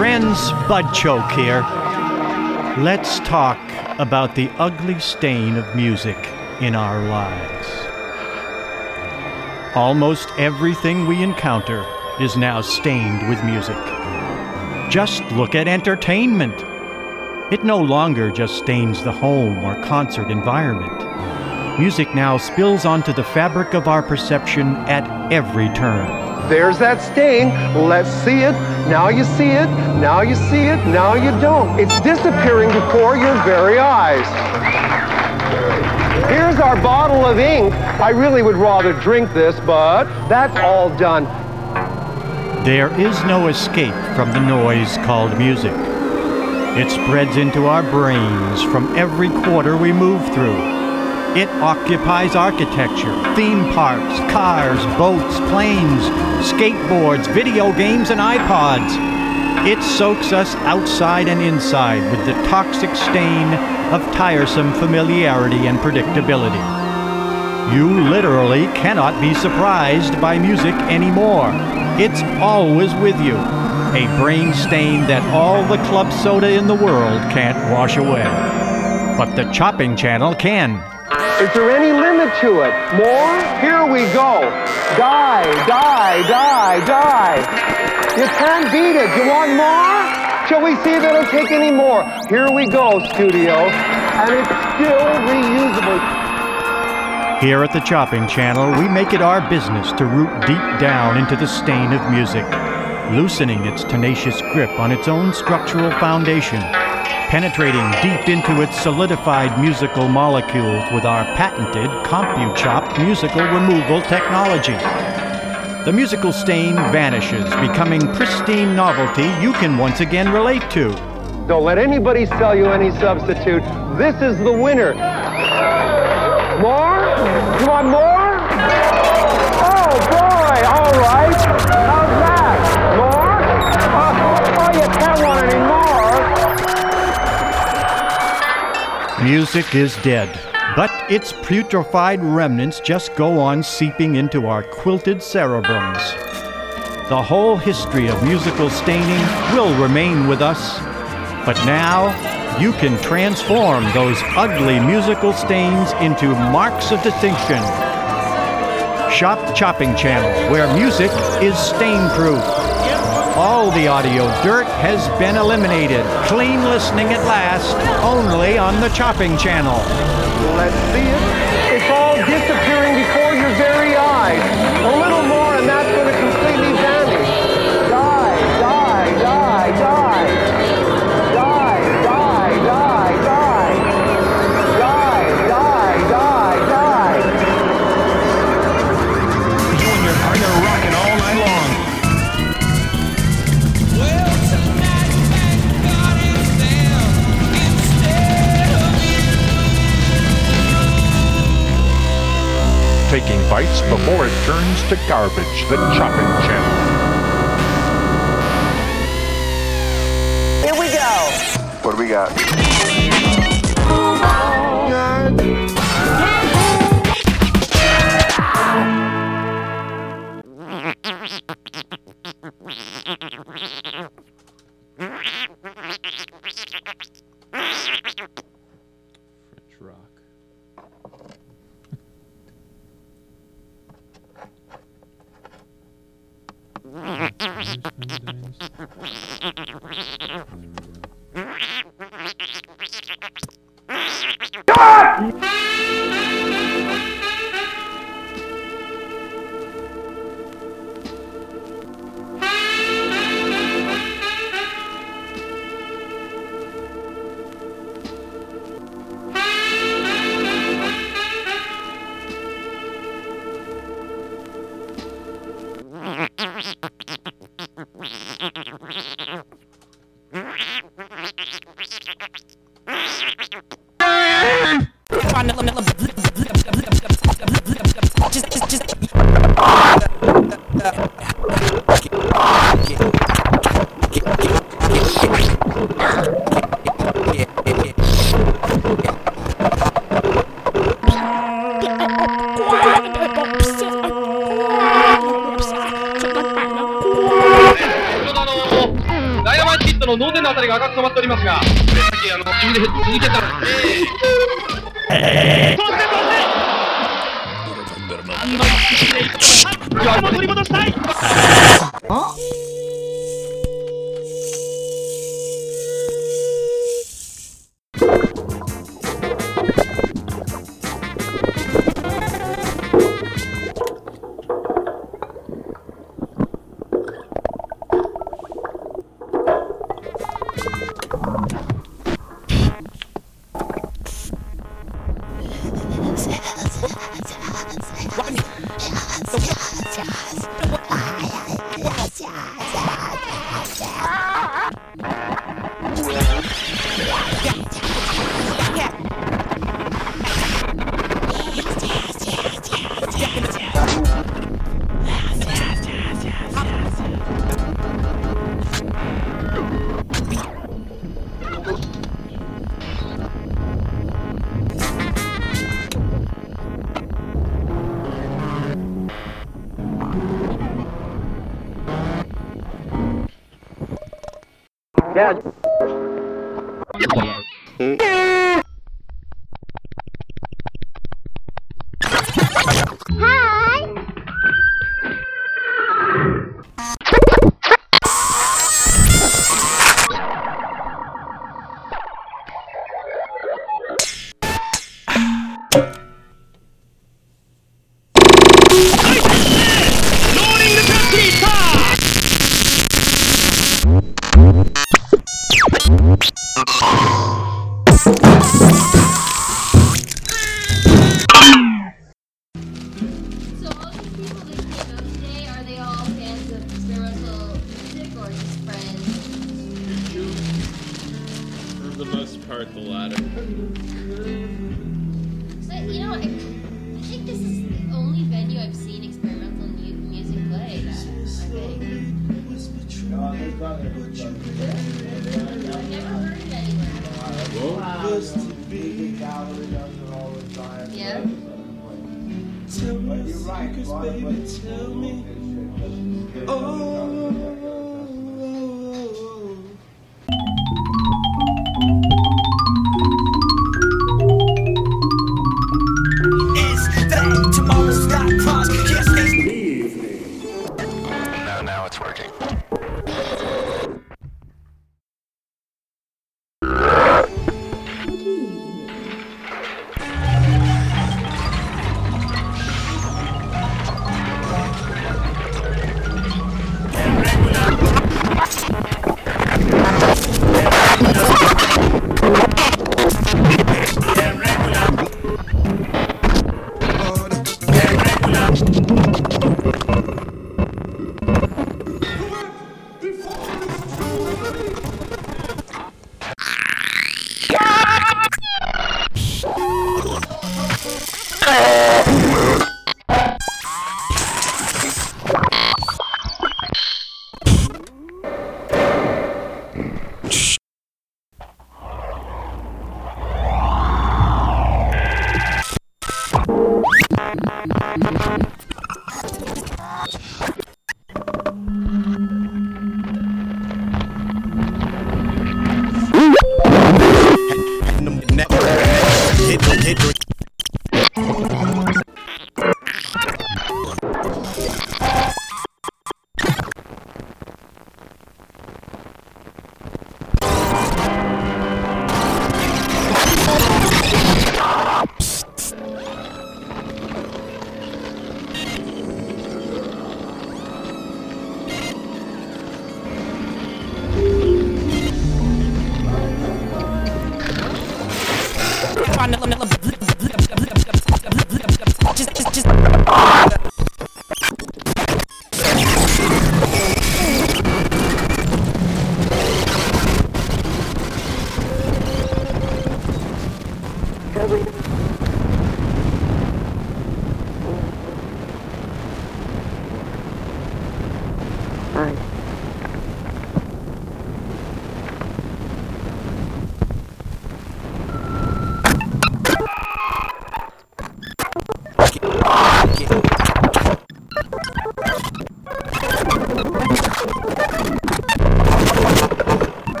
friends, Bud Choke here. Let's talk about the ugly stain of music in our lives. Almost everything we encounter is now stained with music. Just look at entertainment. It no longer just stains the home or concert environment. Music now spills onto the fabric of our perception at every turn. There's that stain. Let's see it. Now you see it. Now you see it. Now you don't. It's disappearing before your very eyes. Here's our bottle of ink. I really would rather drink this, but that's all done. There is no escape from the noise called music. It spreads into our brains from every quarter we move through. It occupies architecture, theme parks, cars, boats, planes, skateboards, video games, and iPods. It soaks us outside and inside with the toxic stain of tiresome familiarity and predictability. You literally cannot be surprised by music anymore. It's always with you. A brain stain that all the club soda in the world can't wash away. But the chopping channel can. Is there any limit to it? More? Here we go. Die, die, die, die. You can't beat it. You want more? Shall we see if it'll take any more? Here we go, studio. And it's still reusable. Here at the Chopping Channel, we make it our business to root deep down into the stain of music, loosening its tenacious grip on its own structural foundation penetrating deep into its solidified musical molecules with our patented CompuChop musical removal technology. The musical stain vanishes, becoming pristine novelty you can once again relate to. Don't let anybody sell you any substitute. This is the winner. More? You want more? Oh boy, all right. Music is dead, but its putrefied remnants just go on seeping into our quilted cerebrums. The whole history of musical staining will remain with us, but now you can transform those ugly musical stains into marks of distinction. Shop Chopping Channel, where music is stain proof. All the audio dirt has been eliminated. Clean listening at last, only on the Chopping Channel. Let's see it. It's all disappearing before your very eyes. Taking bites before it turns to garbage. The Chopping Channel. Here we go. What do we got?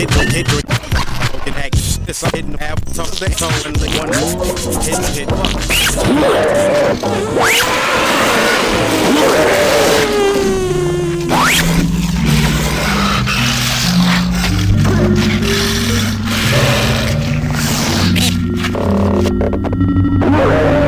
hit the hit the act. This I'm hitting half so they told and the one hit hit. Thank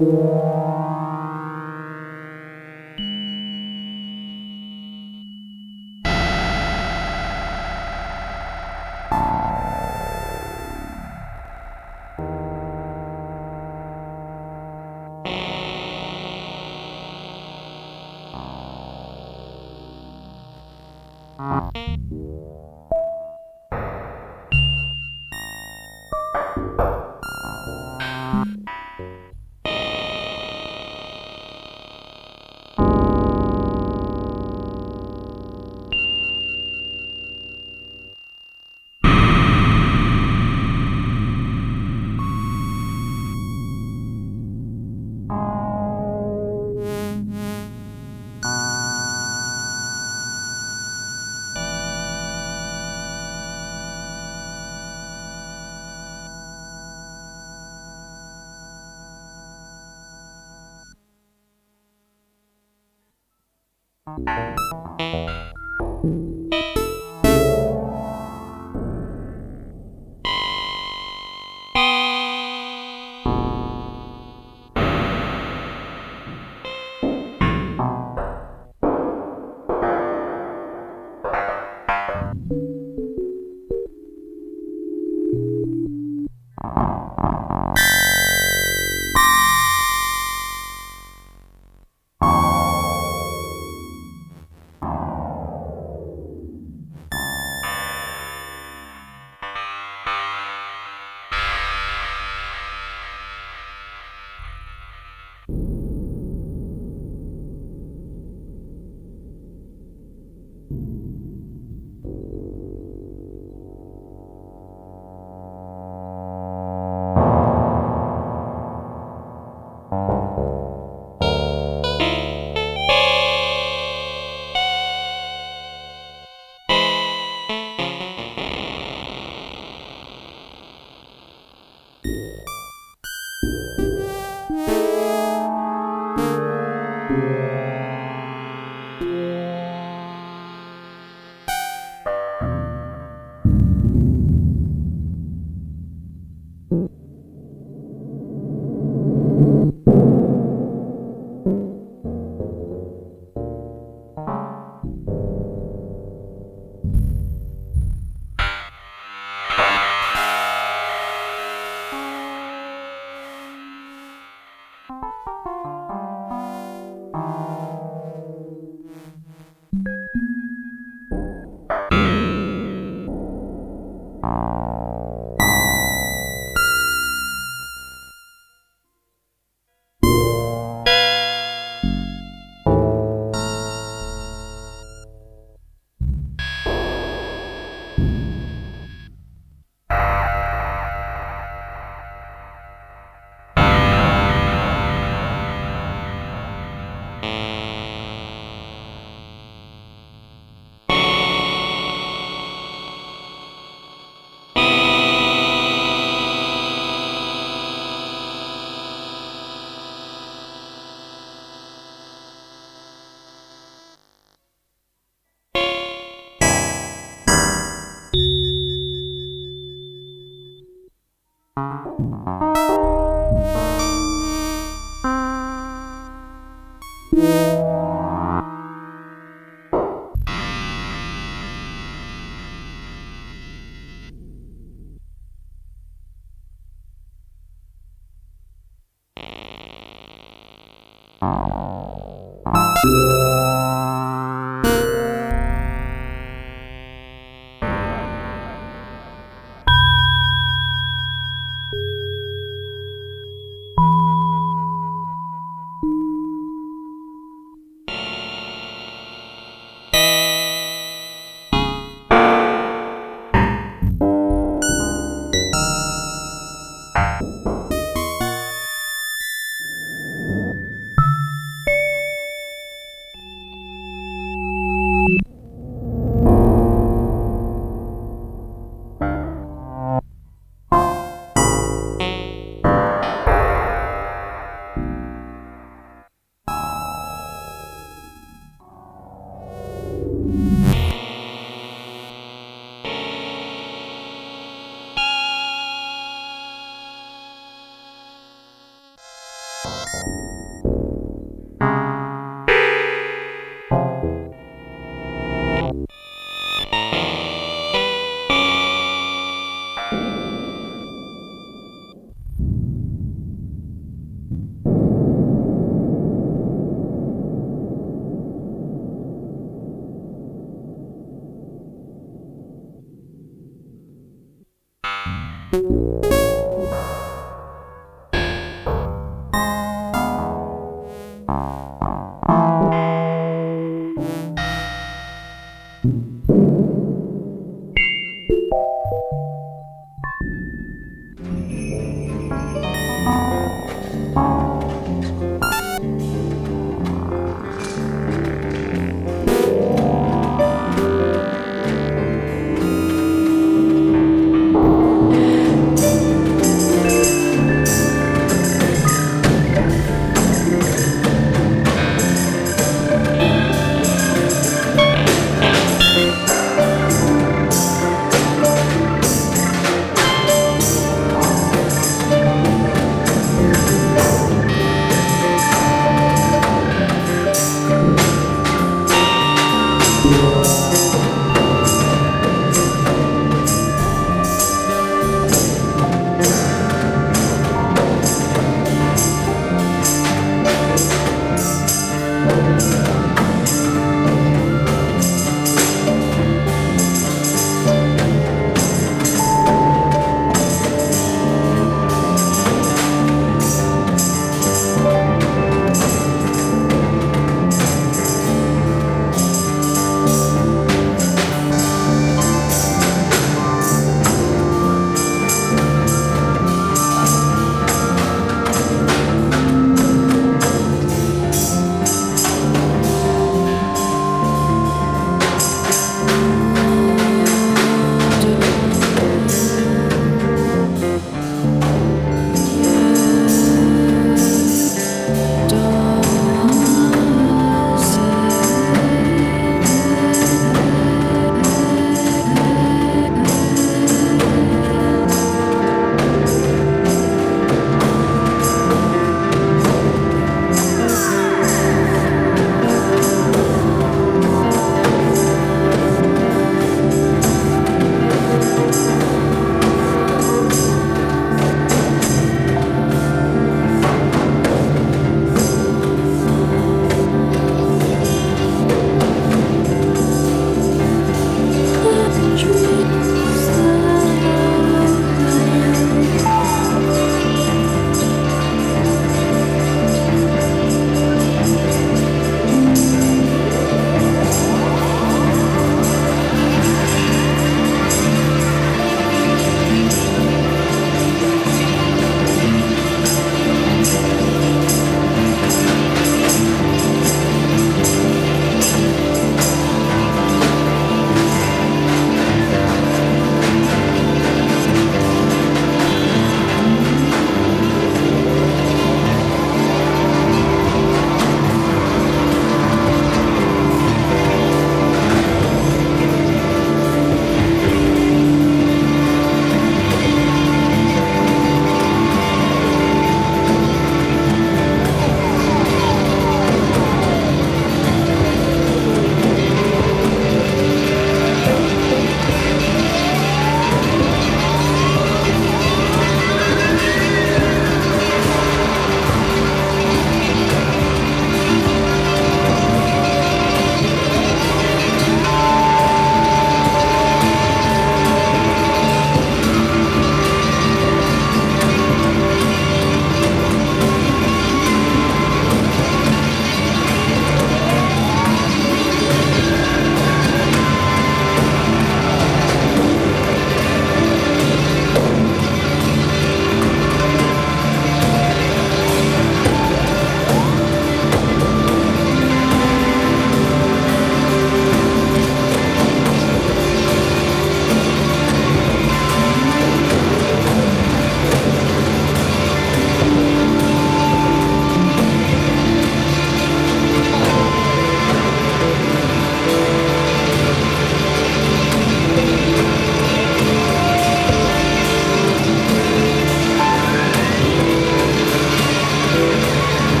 Thank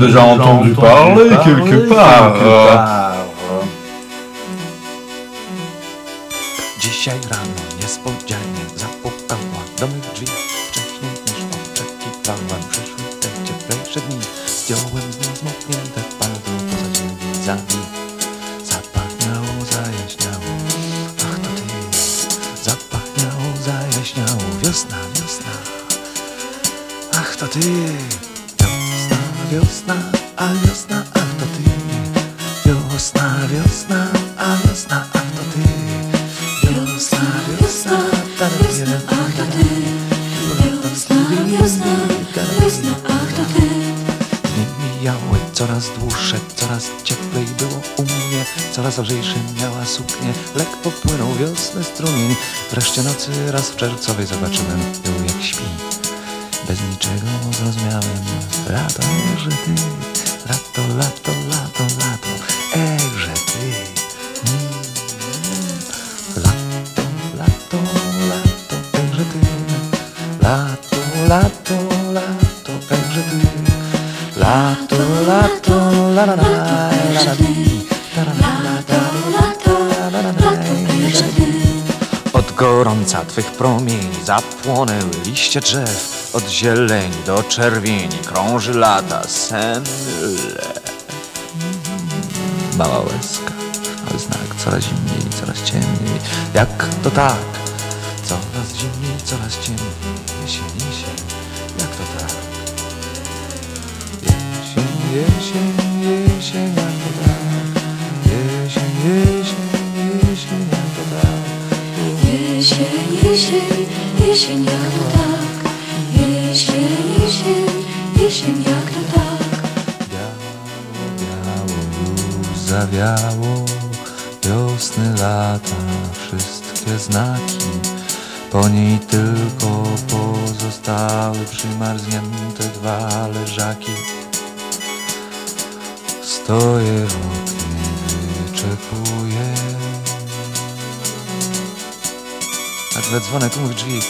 déjà entendu parler quelque part. czerwcowej zobaczymy. Płonęły liście drzew, od zieleni do czerwieni krąży lata senle. Mała łezka, ale znak coraz zimniej, coraz ciemniej. Jak to tak? lata wszystkie znaki. Po niej tylko pozostały przymarznięte dwa leżaki. Stoję w oknie, wyczekuję. Nagle dzwonek u mych drzwi.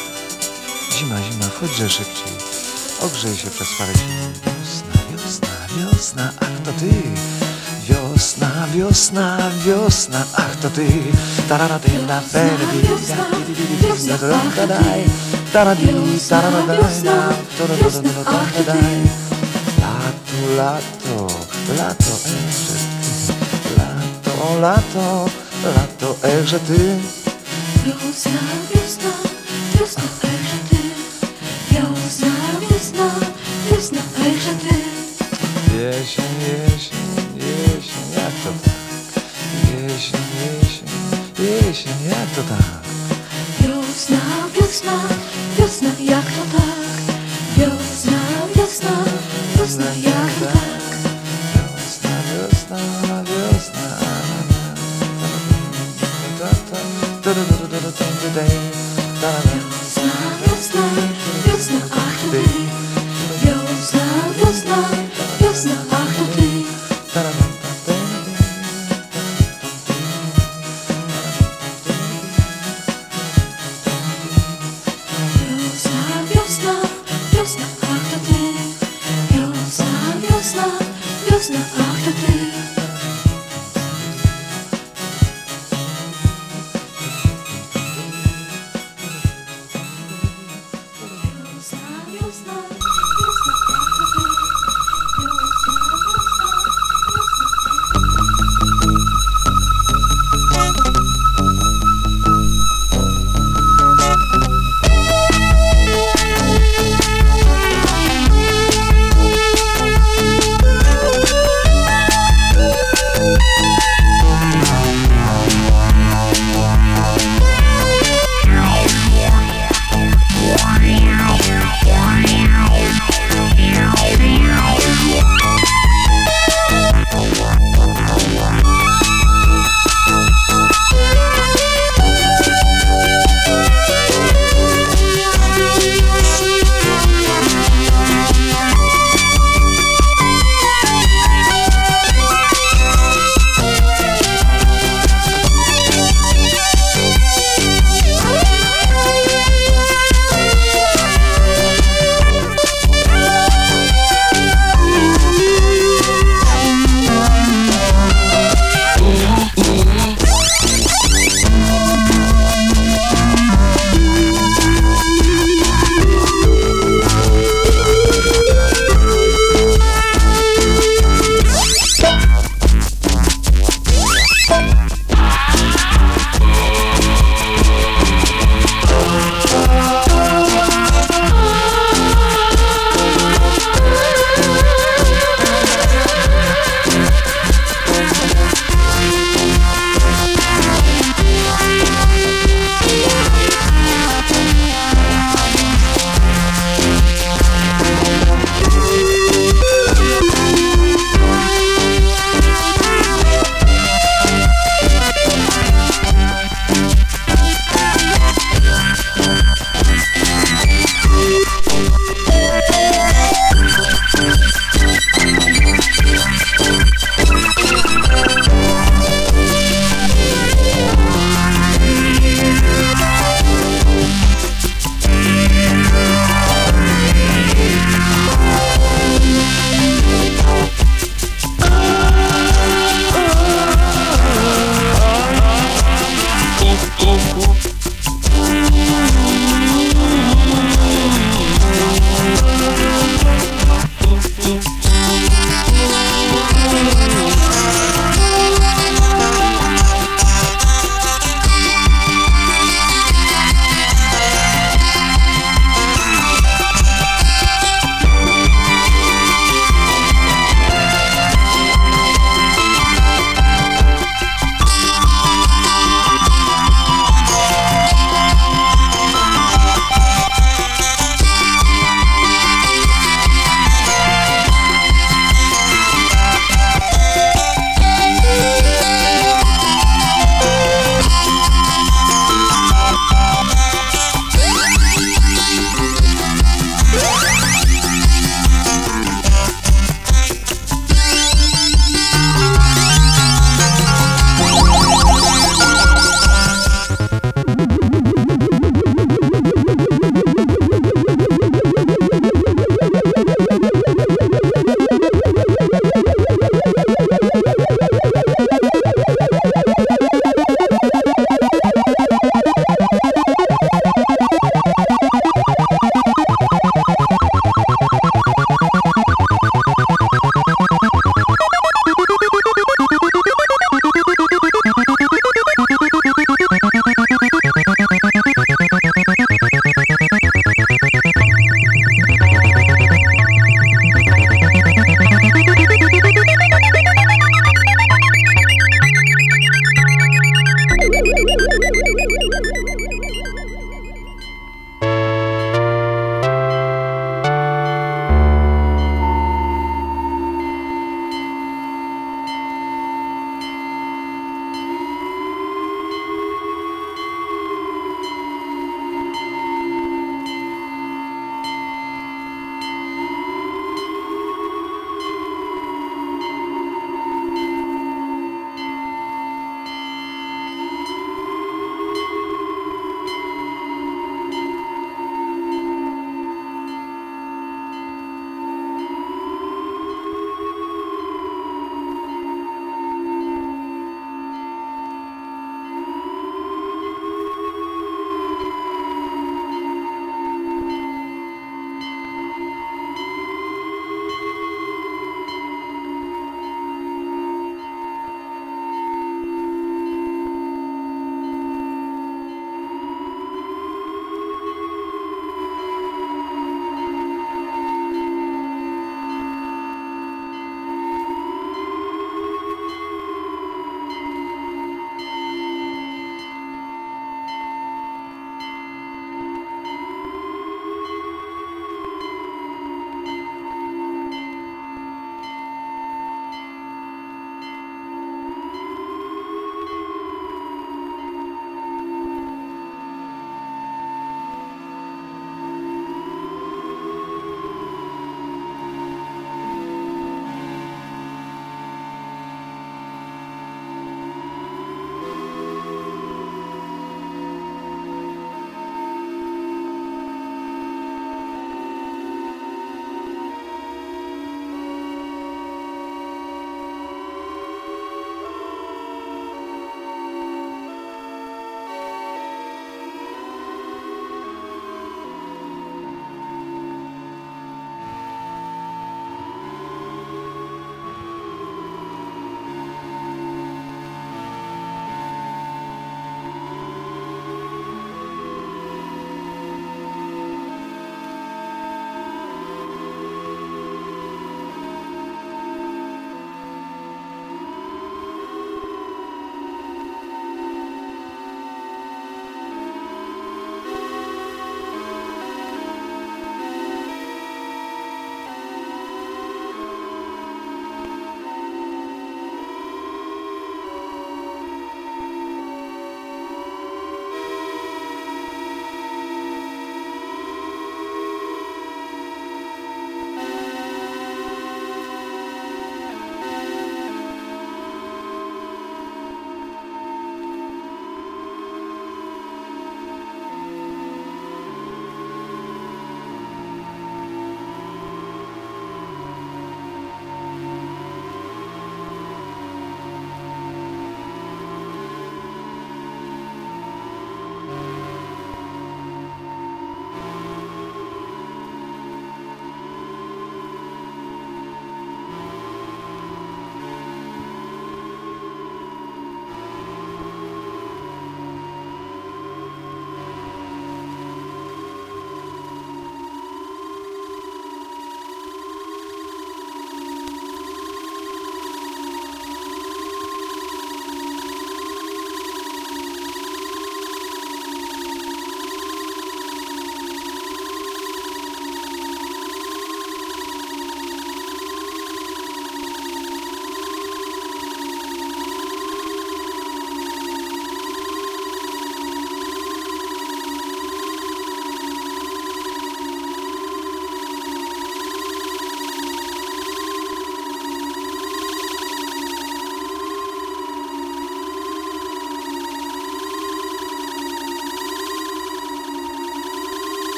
Zima, zima, chodźże szybciej. Ogrzej się przez parę Wiosna, wiosna, wiosna, a kto ty? wiosna, wiosna, wiosna, ach to ty, tararaty na ferbi, taradaj, taradaj, taradaj, lato, lato, lato, erze ty, lato, lato, lato, erze ty. Wiosna, wiosna, wiosna, erze ty, wiosna, wiosna, wiosna, erze ty. Jesień, jesień jesień, jesień, jesień, jak to tak?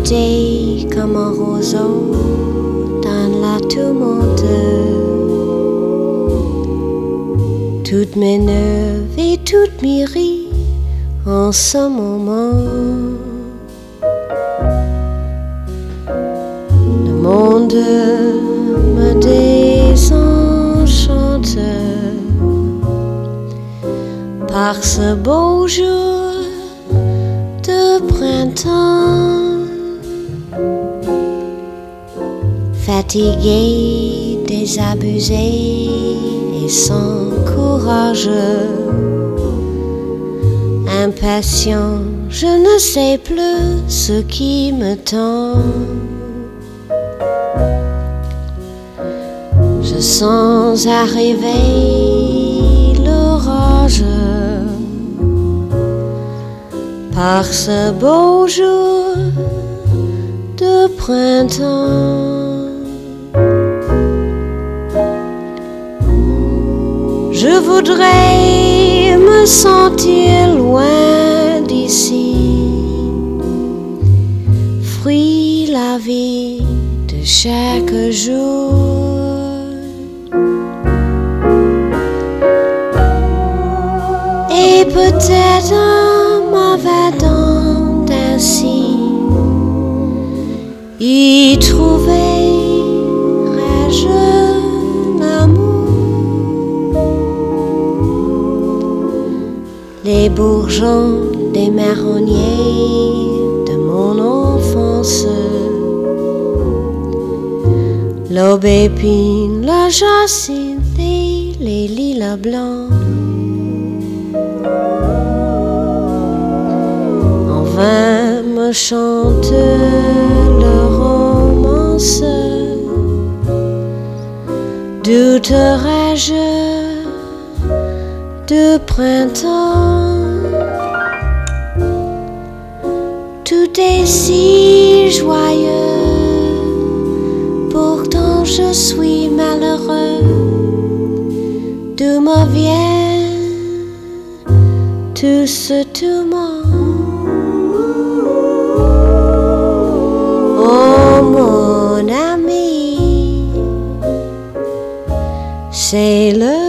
Agité comme un roseau dans la tourmente. Toutes mes nerfs et toutes mes ris en ce moment. Le monde me désenchante par ce beau jour de printemps. Fatigué, désabusé et sans courage, impatient, je ne sais plus ce qui me tend. Je sens arriver l'orage par ce beau jour de printemps. Je voudrais me sentir loin d'ici, fruit la vie de chaque jour. Et peut-être en m'avadant ainsi, y trouverai-je bourgeons des marronniers de mon enfance, l'aubépine, la jacinthe et les lilas blancs. En vain me chante le romance. Douterais-je de printemps? si joyeux, pourtant je suis malheureux, d'où me vient tout ce tourment. Oh mon ami, c'est le